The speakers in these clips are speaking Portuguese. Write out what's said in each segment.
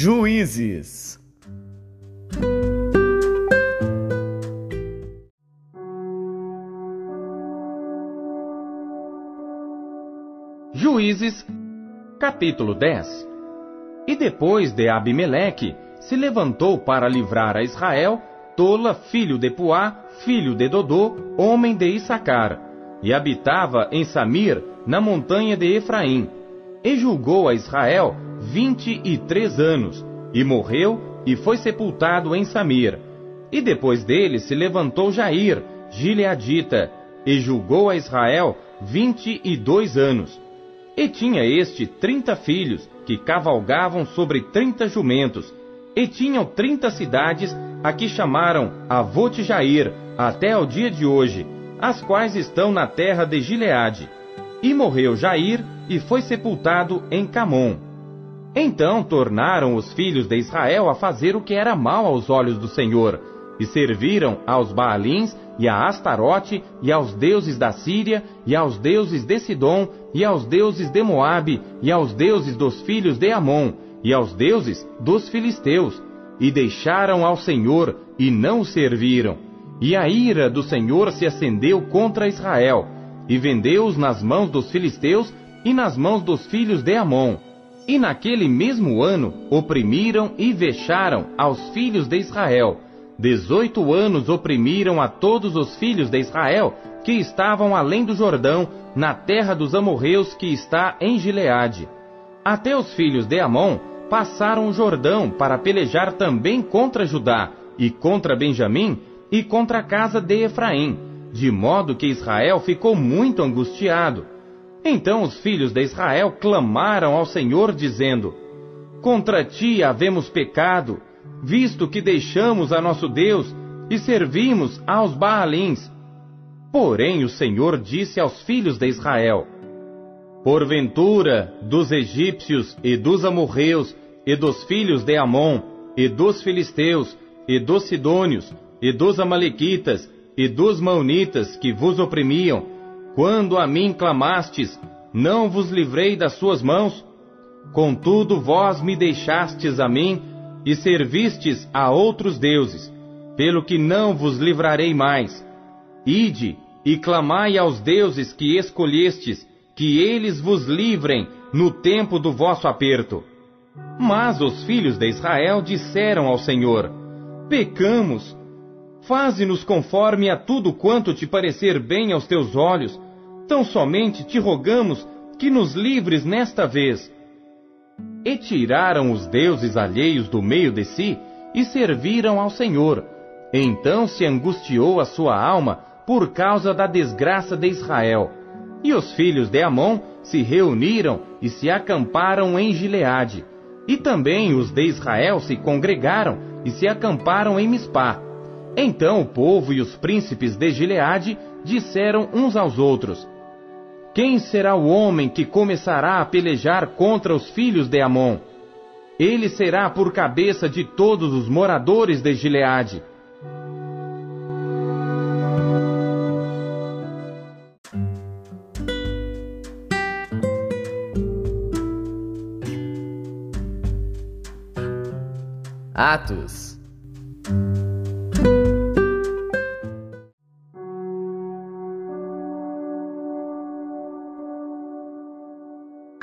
Juízes. Juízes, capítulo 10 E depois de Abimeleque, se levantou para livrar a Israel Tola, filho de Puá, filho de Dodô, homem de Issacar, e habitava em Samir, na montanha de Efraim, e julgou a Israel vinte e três anos, e morreu e foi sepultado em Samir. E depois dele se levantou Jair, gileadita, e julgou a Israel vinte e dois anos. E tinha este trinta filhos, que cavalgavam sobre trinta jumentos, e tinham trinta cidades, a que chamaram Avote Jair, até ao dia de hoje, as quais estão na terra de Gileade. E morreu Jair, e foi sepultado em Camon. Então tornaram os filhos de Israel a fazer o que era mal aos olhos do Senhor, e serviram aos Baalins e a Astarote, e aos deuses da Síria, e aos deuses de Sidom, e aos deuses de Moabe, e aos deuses dos filhos de Amon, e aos deuses dos filisteus, e deixaram ao Senhor, e não o serviram. E a ira do Senhor se acendeu contra Israel, e vendeu-os nas mãos dos filisteus e nas mãos dos filhos de Amon. E naquele mesmo ano oprimiram e vexaram aos filhos de Israel, Dezoito anos oprimiram a todos os filhos de Israel que estavam além do Jordão, na terra dos amorreus que está em Gileade. Até os filhos de Amon passaram o Jordão para pelejar também contra Judá, e contra Benjamim, e contra a casa de Efraim, de modo que Israel ficou muito angustiado. Então os filhos de Israel clamaram ao Senhor, dizendo: Contra ti havemos pecado, visto que deixamos a nosso Deus e servimos aos Baalins. Porém o Senhor disse aos filhos de Israel: Porventura, dos egípcios e dos amorreus, e dos filhos de Amon, e dos filisteus, e dos sidônios, e dos amalequitas, e dos maunitas que vos oprimiam, quando a mim clamastes, não vos livrei das suas mãos? Contudo vós me deixastes a mim, e servistes a outros deuses, pelo que não vos livrarei mais. Ide e clamai aos deuses que escolhestes, que eles vos livrem no tempo do vosso aperto. Mas os filhos de Israel disseram ao Senhor: Pecamos. Faze-nos conforme a tudo quanto te parecer bem aos teus olhos. Tão somente te rogamos que nos livres nesta vez e tiraram os deuses alheios do meio de si e serviram ao Senhor. Então se angustiou a sua alma por causa da desgraça de Israel. E os filhos de Amon se reuniram e se acamparam em Gileade. E também os de Israel se congregaram e se acamparam em Mispá. Então o povo e os príncipes de Gileade disseram uns aos outros: quem será o homem que começará a pelejar contra os filhos de Amon? Ele será por cabeça de todos os moradores de Gileade. Atos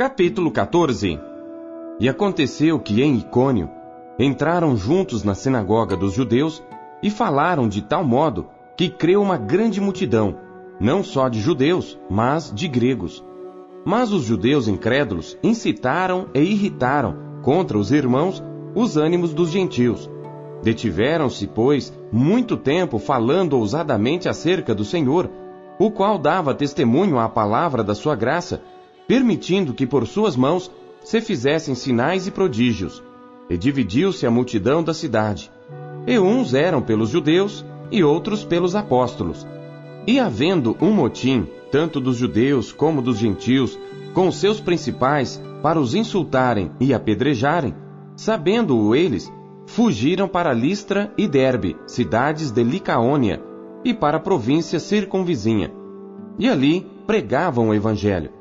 Capítulo 14 E aconteceu que em Icônio entraram juntos na sinagoga dos judeus e falaram de tal modo que creu uma grande multidão, não só de judeus, mas de gregos. Mas os judeus incrédulos incitaram e irritaram contra os irmãos os ânimos dos gentios. Detiveram-se, pois, muito tempo falando ousadamente acerca do Senhor, o qual dava testemunho à palavra da sua graça permitindo que por suas mãos se fizessem sinais e prodígios. E dividiu-se a multidão da cidade. E uns eram pelos judeus e outros pelos apóstolos. E havendo um motim, tanto dos judeus como dos gentios, com seus principais, para os insultarem e apedrejarem, sabendo-o eles, fugiram para Listra e Derbe, cidades de Licaônia, e para a província circunvizinha. E ali pregavam o evangelho.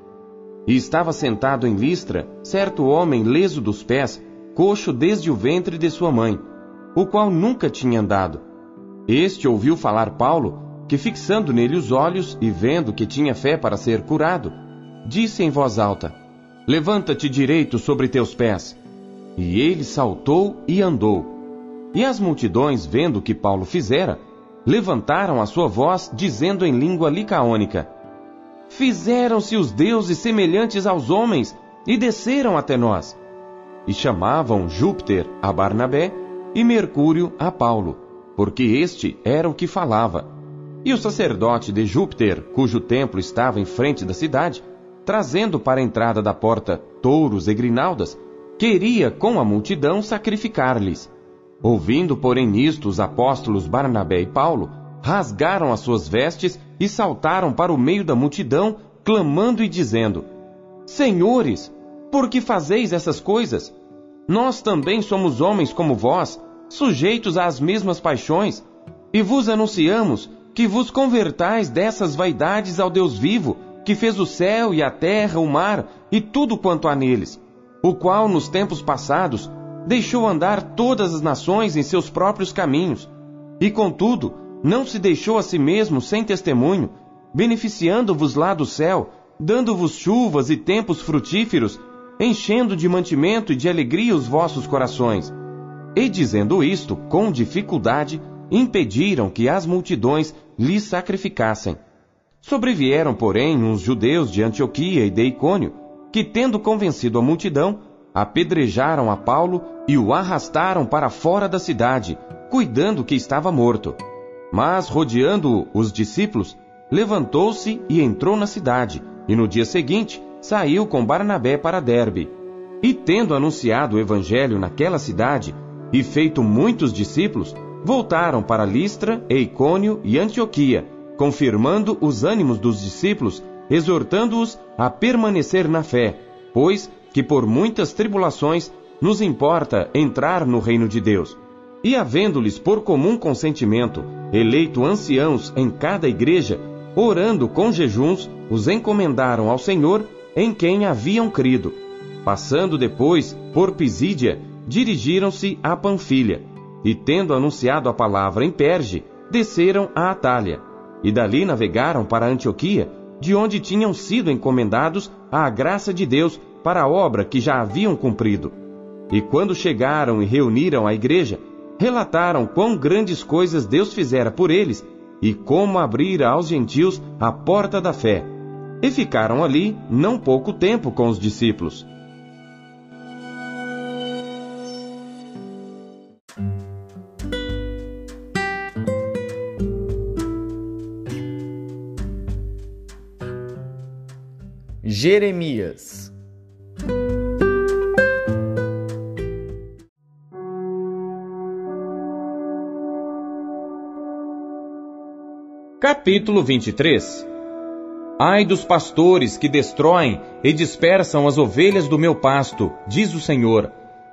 E estava sentado em Listra certo homem leso dos pés, coxo desde o ventre de sua mãe, o qual nunca tinha andado. Este ouviu falar Paulo, que fixando nele os olhos e vendo que tinha fé para ser curado, disse em voz alta: Levanta-te direito sobre teus pés. E ele saltou e andou. E as multidões, vendo o que Paulo fizera, levantaram a sua voz, dizendo em língua licaônica: Fizeram-se os deuses semelhantes aos homens e desceram até nós. E chamavam Júpiter a Barnabé e Mercúrio a Paulo, porque este era o que falava. E o sacerdote de Júpiter, cujo templo estava em frente da cidade, trazendo para a entrada da porta touros e grinaldas, queria com a multidão sacrificar-lhes. Ouvindo, porém, nisto os apóstolos Barnabé e Paulo, rasgaram as suas vestes e saltaram para o meio da multidão, clamando e dizendo: Senhores, por que fazeis essas coisas? Nós também somos homens como vós, sujeitos às mesmas paixões, e vos anunciamos que vos convertais dessas vaidades ao Deus vivo, que fez o céu e a terra, o mar e tudo quanto há neles, o qual nos tempos passados deixou andar todas as nações em seus próprios caminhos, e contudo não se deixou a si mesmo sem testemunho, beneficiando-vos lá do céu, dando-vos chuvas e tempos frutíferos, enchendo de mantimento e de alegria os vossos corações. E dizendo isto, com dificuldade, impediram que as multidões lhes sacrificassem. Sobrevieram, porém, uns judeus de Antioquia e de Icônio, que, tendo convencido a multidão, apedrejaram a Paulo e o arrastaram para fora da cidade, cuidando que estava morto. Mas, rodeando os discípulos, levantou-se e entrou na cidade, e no dia seguinte saiu com Barnabé para Derbe. E tendo anunciado o evangelho naquela cidade, e feito muitos discípulos, voltaram para Listra, Eicônio e Antioquia, confirmando os ânimos dos discípulos, exortando-os a permanecer na fé, pois que por muitas tribulações nos importa entrar no reino de Deus. E havendo-lhes por comum consentimento eleito anciãos em cada igreja, orando com jejuns, os encomendaram ao Senhor em quem haviam crido. Passando depois por Pisídia, dirigiram-se a Panfilha, e tendo anunciado a palavra em Perge, desceram a Atália e dali navegaram para Antioquia, de onde tinham sido encomendados à graça de Deus para a obra que já haviam cumprido. E quando chegaram e reuniram a igreja, relataram quão grandes coisas Deus fizera por eles e como abrira aos gentios a porta da fé. E ficaram ali não pouco tempo com os discípulos. Jeremias. Capítulo 23 Ai dos pastores que destroem e dispersam as ovelhas do meu pasto, diz o Senhor.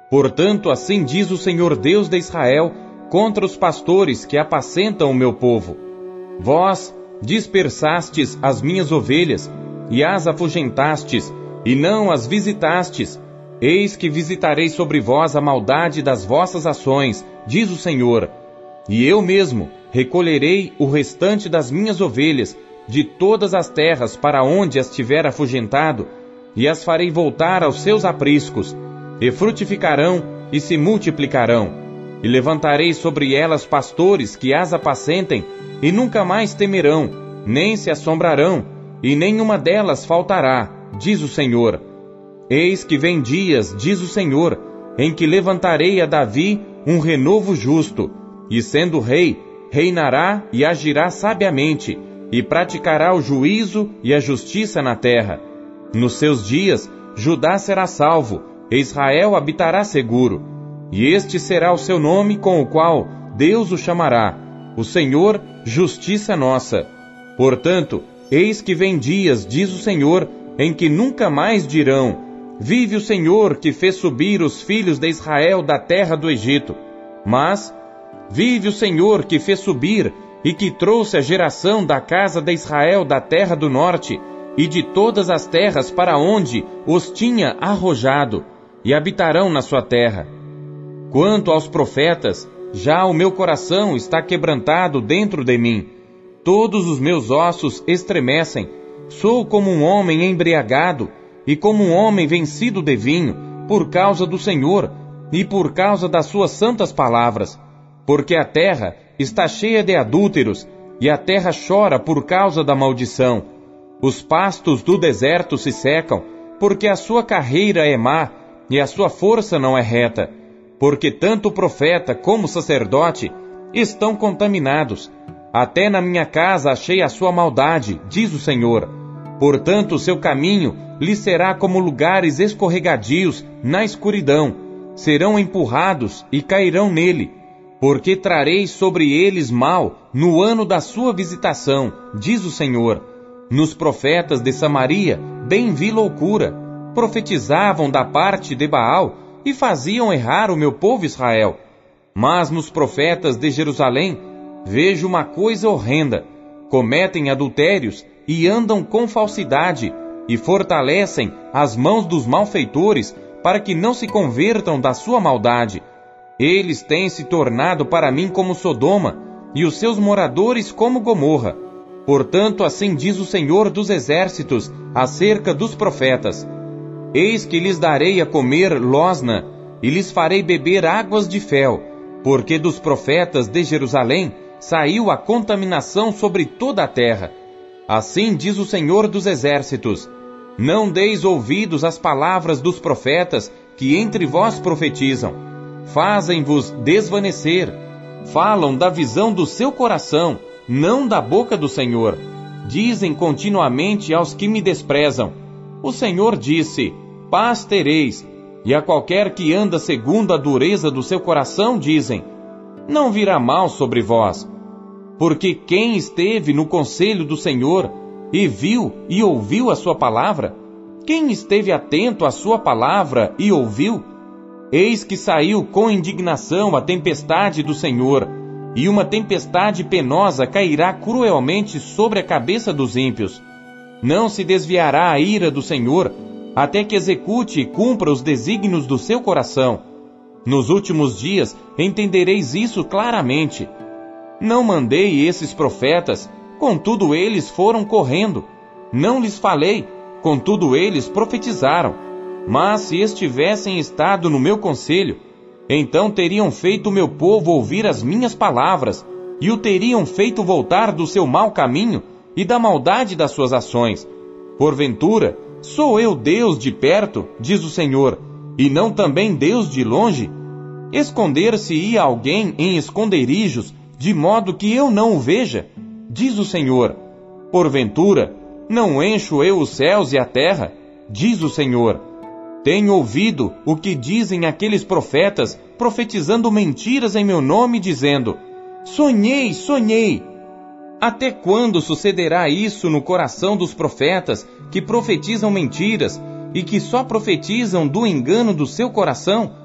Portanto, assim diz o Senhor Deus de Israel contra os pastores que apacentam o meu povo. Vós dispersastes as minhas ovelhas e as afugentastes, e não as visitastes. Eis que visitarei sobre vós a maldade das vossas ações, diz o Senhor. E eu mesmo recolherei o restante das minhas ovelhas de todas as terras para onde as tiver afugentado, e as farei voltar aos seus apriscos, e frutificarão e se multiplicarão. E levantarei sobre elas pastores que as apacentem, e nunca mais temerão, nem se assombrarão, e nenhuma delas faltará, diz o Senhor. Eis que vem dias, diz o Senhor, em que levantarei a Davi um renovo justo, e sendo rei, reinará e agirá sabiamente, e praticará o juízo e a justiça na terra. Nos seus dias, Judá será salvo, e Israel habitará seguro. E este será o seu nome com o qual Deus o chamará, o Senhor, justiça nossa. Portanto, Eis que vem dias, diz o Senhor, em que nunca mais dirão: Vive o Senhor que fez subir os filhos de Israel da terra do Egito. Mas, vive o Senhor que fez subir e que trouxe a geração da casa de Israel da terra do norte e de todas as terras para onde os tinha arrojado, e habitarão na sua terra. Quanto aos profetas, já o meu coração está quebrantado dentro de mim. Todos os meus ossos estremecem. Sou como um homem embriagado e como um homem vencido de vinho, por causa do Senhor e por causa das suas santas palavras. Porque a terra está cheia de adúlteros e a terra chora por causa da maldição. Os pastos do deserto se secam, porque a sua carreira é má e a sua força não é reta porque tanto o profeta como o sacerdote estão contaminados. Até na minha casa achei a sua maldade, diz o Senhor. Portanto, o seu caminho lhe será como lugares escorregadios na escuridão. Serão empurrados e cairão nele, porque trarei sobre eles mal no ano da sua visitação, diz o Senhor. Nos profetas de Samaria, bem vi loucura. Profetizavam da parte de Baal e faziam errar o meu povo Israel. Mas nos profetas de Jerusalém vejo uma coisa horrenda: cometem adultérios e andam com falsidade, e fortalecem as mãos dos malfeitores para que não se convertam da sua maldade. Eles têm se tornado para mim como Sodoma, e os seus moradores como Gomorra. Portanto, assim diz o Senhor dos Exércitos acerca dos profetas: Eis que lhes darei a comer losna, e lhes farei beber águas de fel, porque dos profetas de Jerusalém saiu a contaminação sobre toda a terra. Assim diz o Senhor dos Exércitos: Não deis ouvidos às palavras dos profetas que entre vós profetizam. Fazem-vos desvanecer. Falam da visão do seu coração, não da boca do Senhor. Dizem continuamente aos que me desprezam: O Senhor disse: paz tereis, e a qualquer que anda segundo a dureza do seu coração, dizem: Não virá mal sobre vós. Porque quem esteve no conselho do Senhor e viu e ouviu a sua palavra, quem esteve atento à sua palavra e ouviu, eis que saiu com indignação a tempestade do Senhor, e uma tempestade penosa cairá cruelmente sobre a cabeça dos ímpios. Não se desviará a ira do Senhor, até que execute e cumpra os desígnios do seu coração. Nos últimos dias entendereis isso claramente. Não mandei esses profetas, contudo eles foram correndo. Não lhes falei, contudo eles profetizaram. Mas se estivessem estado no meu conselho, então teriam feito o meu povo ouvir as minhas palavras, e o teriam feito voltar do seu mau caminho e da maldade das suas ações. Porventura, Sou eu Deus de perto, diz o Senhor, e não também Deus de longe? Esconder-se-ia alguém em esconderijos, de modo que eu não o veja? Diz o Senhor. Porventura, não encho eu os céus e a terra? Diz o Senhor. Tenho ouvido o que dizem aqueles profetas, profetizando mentiras em meu nome, dizendo: Sonhei, sonhei. Até quando sucederá isso no coração dos profetas que profetizam mentiras e que só profetizam do engano do seu coração,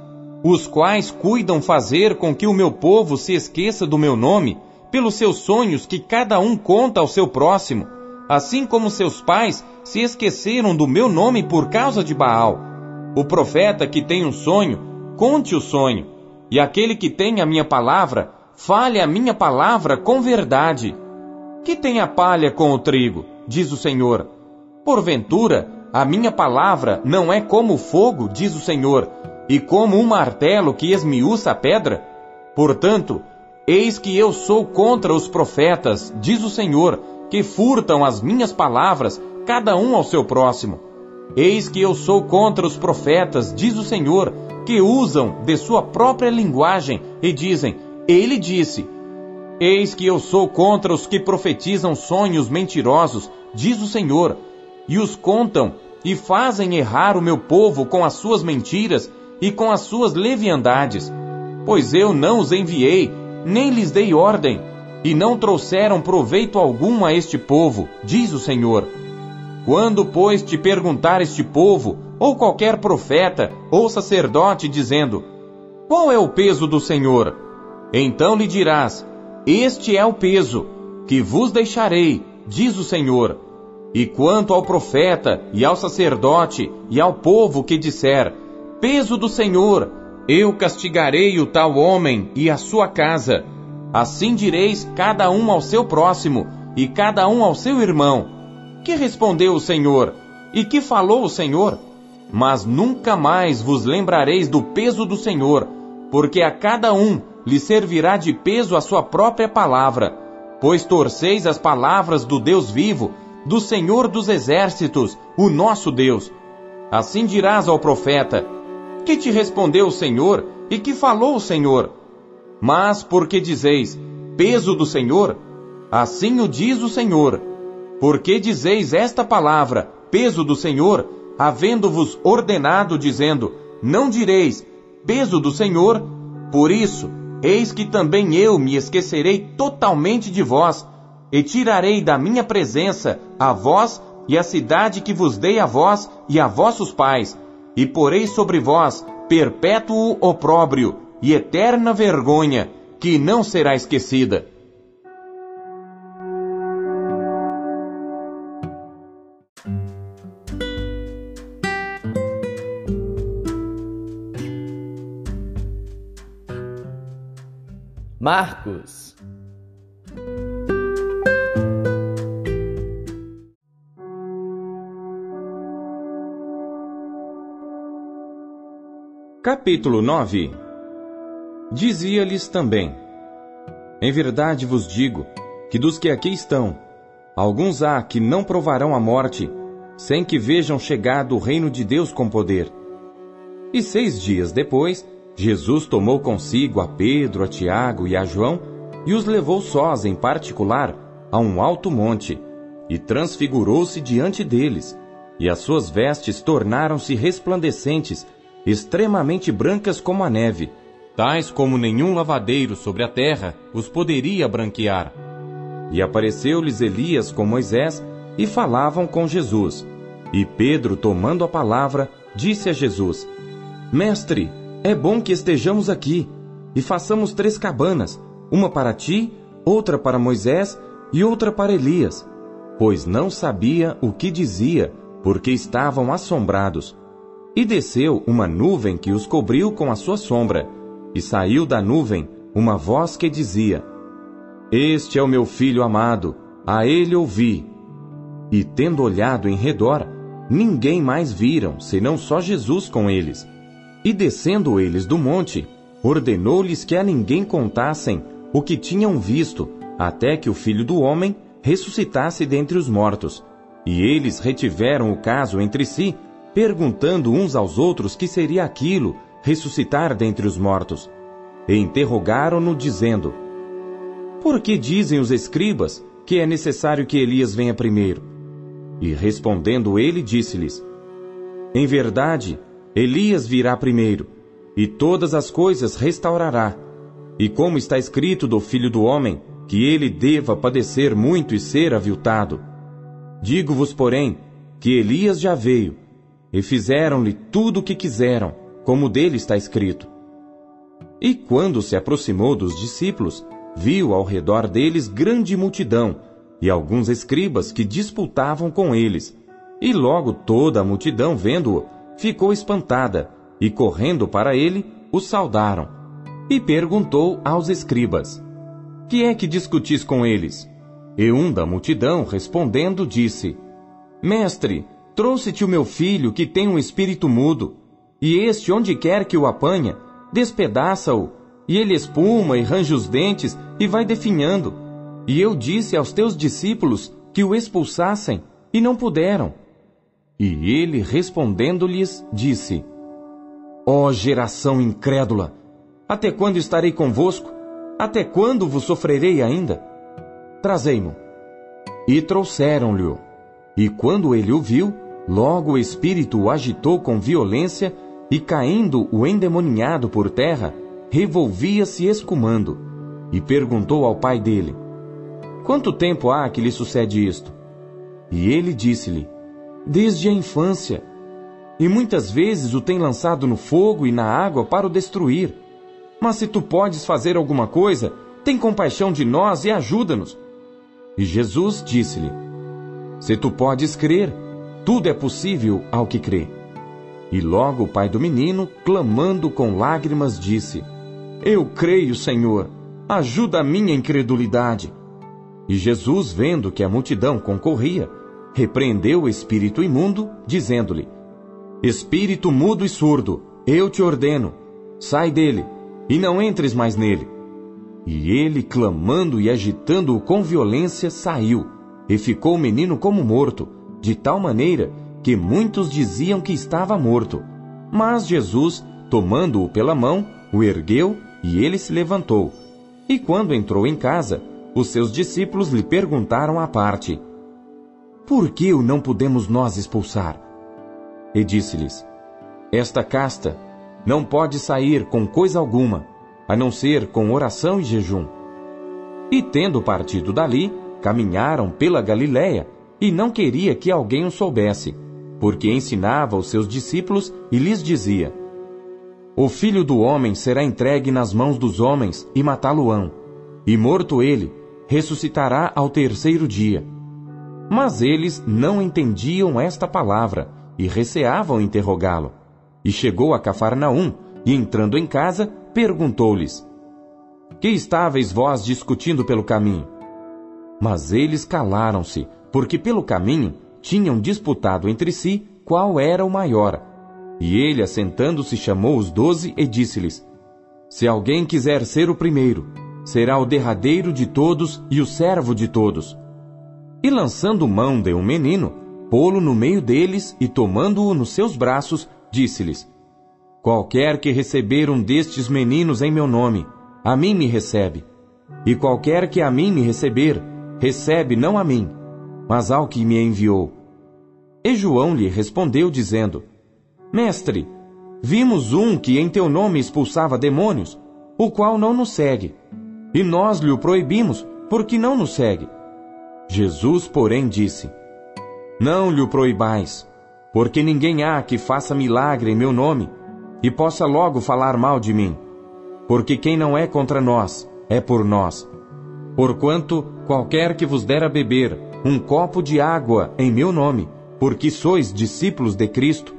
os quais cuidam fazer com que o meu povo se esqueça do meu nome, pelos seus sonhos que cada um conta ao seu próximo, assim como seus pais se esqueceram do meu nome por causa de Baal. O profeta que tem um sonho, conte o sonho, e aquele que tem a minha palavra, fale a minha palavra com verdade. Que tem a palha com o trigo? Diz o Senhor. Porventura, a minha palavra não é como fogo, diz o Senhor, e como um martelo que esmiuça a pedra? Portanto, eis que eu sou contra os profetas, diz o Senhor, que furtam as minhas palavras, cada um ao seu próximo. Eis que eu sou contra os profetas, diz o Senhor, que usam de sua própria linguagem e dizem: Ele disse, Eis que eu sou contra os que profetizam sonhos mentirosos, diz o Senhor, e os contam e fazem errar o meu povo com as suas mentiras e com as suas leviandades. Pois eu não os enviei, nem lhes dei ordem, e não trouxeram proveito algum a este povo, diz o Senhor. Quando, pois, te perguntar este povo, ou qualquer profeta ou sacerdote, dizendo: Qual é o peso do Senhor? Então lhe dirás: este é o peso que vos deixarei, diz o Senhor. E quanto ao profeta, e ao sacerdote, e ao povo que disser: Peso do Senhor, eu castigarei o tal homem e a sua casa. Assim direis cada um ao seu próximo e cada um ao seu irmão. Que respondeu o Senhor? E que falou o Senhor? Mas nunca mais vos lembrareis do peso do Senhor, porque a cada um lhe servirá de peso a sua própria palavra. Pois torceis as palavras do Deus vivo, do Senhor dos exércitos, o nosso Deus. Assim dirás ao profeta: Que te respondeu o Senhor e que falou o Senhor? Mas porque dizeis: Peso do Senhor? Assim o diz o Senhor. Porque dizeis esta palavra, peso do Senhor, havendo-vos ordenado, dizendo: Não direis, peso do Senhor? Por isso, eis que também eu me esquecerei totalmente de vós, e tirarei da minha presença a vós e a cidade que vos dei a vós e a vossos pais, e porei sobre vós perpétuo opróbrio e eterna vergonha, que não será esquecida. Marcos. Capítulo 9 Dizia-lhes também: Em verdade vos digo que dos que aqui estão, alguns há que não provarão a morte, sem que vejam chegado o reino de Deus com poder. E seis dias depois, Jesus tomou consigo a Pedro, a Tiago e a João e os levou sós, em particular, a um alto monte, e transfigurou-se diante deles, e as suas vestes tornaram-se resplandecentes, extremamente brancas como a neve, tais como nenhum lavadeiro sobre a terra os poderia branquear. E apareceu-lhes Elias com Moisés, e falavam com Jesus. E Pedro, tomando a palavra, disse a Jesus: Mestre, é bom que estejamos aqui e façamos três cabanas, uma para ti, outra para Moisés e outra para Elias, pois não sabia o que dizia, porque estavam assombrados. E desceu uma nuvem que os cobriu com a sua sombra, e saiu da nuvem uma voz que dizia: Este é o meu filho amado, a ele ouvi. E tendo olhado em redor, ninguém mais viram, senão só Jesus com eles. E descendo eles do monte, ordenou-lhes que a ninguém contassem o que tinham visto, até que o filho do homem ressuscitasse dentre os mortos. E eles retiveram o caso entre si, perguntando uns aos outros que seria aquilo, ressuscitar dentre os mortos. E interrogaram-no, dizendo: Por que dizem os escribas que é necessário que Elias venha primeiro? E respondendo ele, disse-lhes: Em verdade, Elias virá primeiro, e todas as coisas restaurará. E como está escrito do Filho do Homem, que ele deva padecer muito e ser aviltado. Digo-vos, porém, que Elias já veio, e fizeram-lhe tudo o que quiseram, como dele está escrito. E quando se aproximou dos discípulos, viu ao redor deles grande multidão, e alguns escribas que disputavam com eles. E logo toda a multidão, vendo-o, ficou espantada, e correndo para ele, o saudaram. E perguntou aos escribas: Que é que discutis com eles? E um da multidão, respondendo, disse: Mestre, trouxe-te o meu filho, que tem um espírito mudo, e este, onde quer que o apanha, despedaça-o, e ele espuma e range os dentes e vai definhando. E eu disse aos teus discípulos que o expulsassem, e não puderam. E ele, respondendo-lhes, disse: Ó oh, geração incrédula, até quando estarei convosco? Até quando vos sofrerei ainda? Trazei-mo. E trouxeram-lhe-o. E quando ele o viu, logo o espírito o agitou com violência, e caindo o endemoninhado por terra, revolvia-se escumando, e perguntou ao pai dele: Quanto tempo há que lhe sucede isto? E ele disse-lhe: desde a infância, e muitas vezes o tem lançado no fogo e na água para o destruir. Mas se tu podes fazer alguma coisa, tem compaixão de nós e ajuda-nos. E Jesus disse-lhe: Se tu podes crer, tudo é possível ao que crê. E logo o pai do menino, clamando com lágrimas, disse: Eu creio, Senhor, ajuda a minha incredulidade. E Jesus, vendo que a multidão concorria, repreendeu o espírito imundo, dizendo-lhe: Espírito mudo e surdo, eu te ordeno, sai dele, e não entres mais nele. E ele, clamando e agitando-o com violência, saiu, e ficou o menino como morto, de tal maneira que muitos diziam que estava morto. Mas Jesus, tomando-o pela mão, o ergueu e ele se levantou. E quando entrou em casa, os seus discípulos lhe perguntaram à parte: Por que o não podemos nós expulsar? E disse-lhes: Esta casta não pode sair com coisa alguma, a não ser com oração e jejum. E tendo partido dali, caminharam pela Galiléia, e não queria que alguém o soubesse, porque ensinava os seus discípulos e lhes dizia: O filho do homem será entregue nas mãos dos homens e matá-lo-ão, e morto ele, ressuscitará ao terceiro dia. Mas eles não entendiam esta palavra e receavam interrogá-lo. E chegou a Cafarnaum, e entrando em casa, perguntou-lhes: Que estáveis vós discutindo pelo caminho? Mas eles calaram-se, porque pelo caminho tinham disputado entre si qual era o maior. E ele, assentando-se, chamou os doze e disse-lhes: Se alguém quiser ser o primeiro, será o derradeiro de todos e o servo de todos. E lançando mão de um menino, pô-lo no meio deles e tomando-o nos seus braços, disse-lhes: Qualquer que receber um destes meninos em meu nome, a mim me recebe. E qualquer que a mim me receber, recebe não a mim, mas ao que me enviou. E João lhe respondeu, dizendo: Mestre, vimos um que em teu nome expulsava demônios, o qual não nos segue. E nós lhe o proibimos, porque não nos segue. Jesus, porém, disse: Não lhe proibais, porque ninguém há que faça milagre em meu nome e possa logo falar mal de mim. Porque quem não é contra nós, é por nós. Porquanto qualquer que vos der a beber um copo de água em meu nome, porque sois discípulos de Cristo,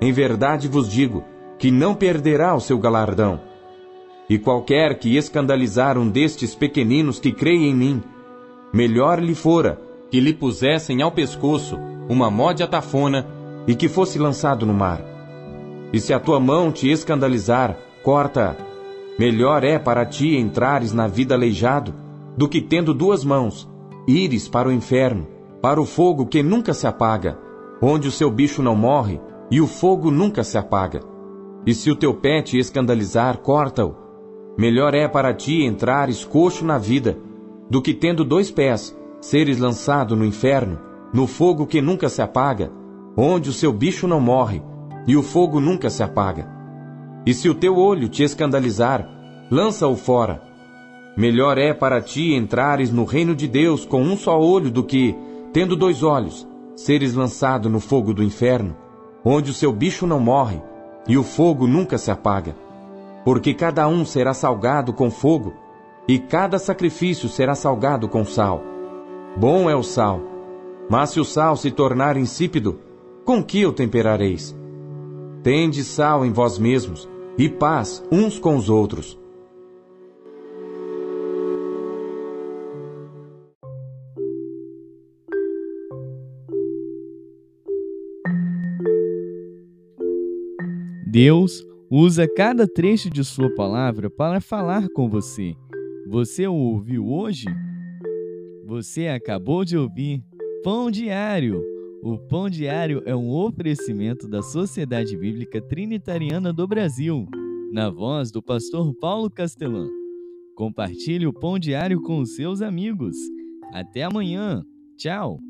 em verdade vos digo que não perderá o seu galardão. E qualquer que escandalizar um destes pequeninos que creem em mim, melhor lhe fora que lhe pusessem ao pescoço uma mó de atafona e que fosse lançado no mar. E se a tua mão te escandalizar, corta. Melhor é para ti entrares na vida aleijado, do que tendo duas mãos, ires para o inferno, para o fogo que nunca se apaga, onde o seu bicho não morre e o fogo nunca se apaga. E se o teu pé te escandalizar, corta-o. Melhor é para ti entrares coxo na vida, do que tendo dois pés, seres lançado no inferno, no fogo que nunca se apaga, onde o seu bicho não morre e o fogo nunca se apaga. E se o teu olho te escandalizar, lança-o fora. Melhor é para ti entrares no reino de Deus com um só olho do que, tendo dois olhos, seres lançado no fogo do inferno, onde o seu bicho não morre e o fogo nunca se apaga. Porque cada um será salgado com fogo, e cada sacrifício será salgado com sal. Bom é o sal, mas se o sal se tornar insípido, com que o temperareis? Tende sal em vós mesmos e paz uns com os outros. Deus usa cada trecho de Sua palavra para falar com você. Você o ouviu hoje? Você acabou de ouvir Pão Diário o Pão Diário é um oferecimento da Sociedade Bíblica Trinitariana do Brasil, na voz do pastor Paulo Castelã. Compartilhe o Pão Diário com os seus amigos. Até amanhã. Tchau.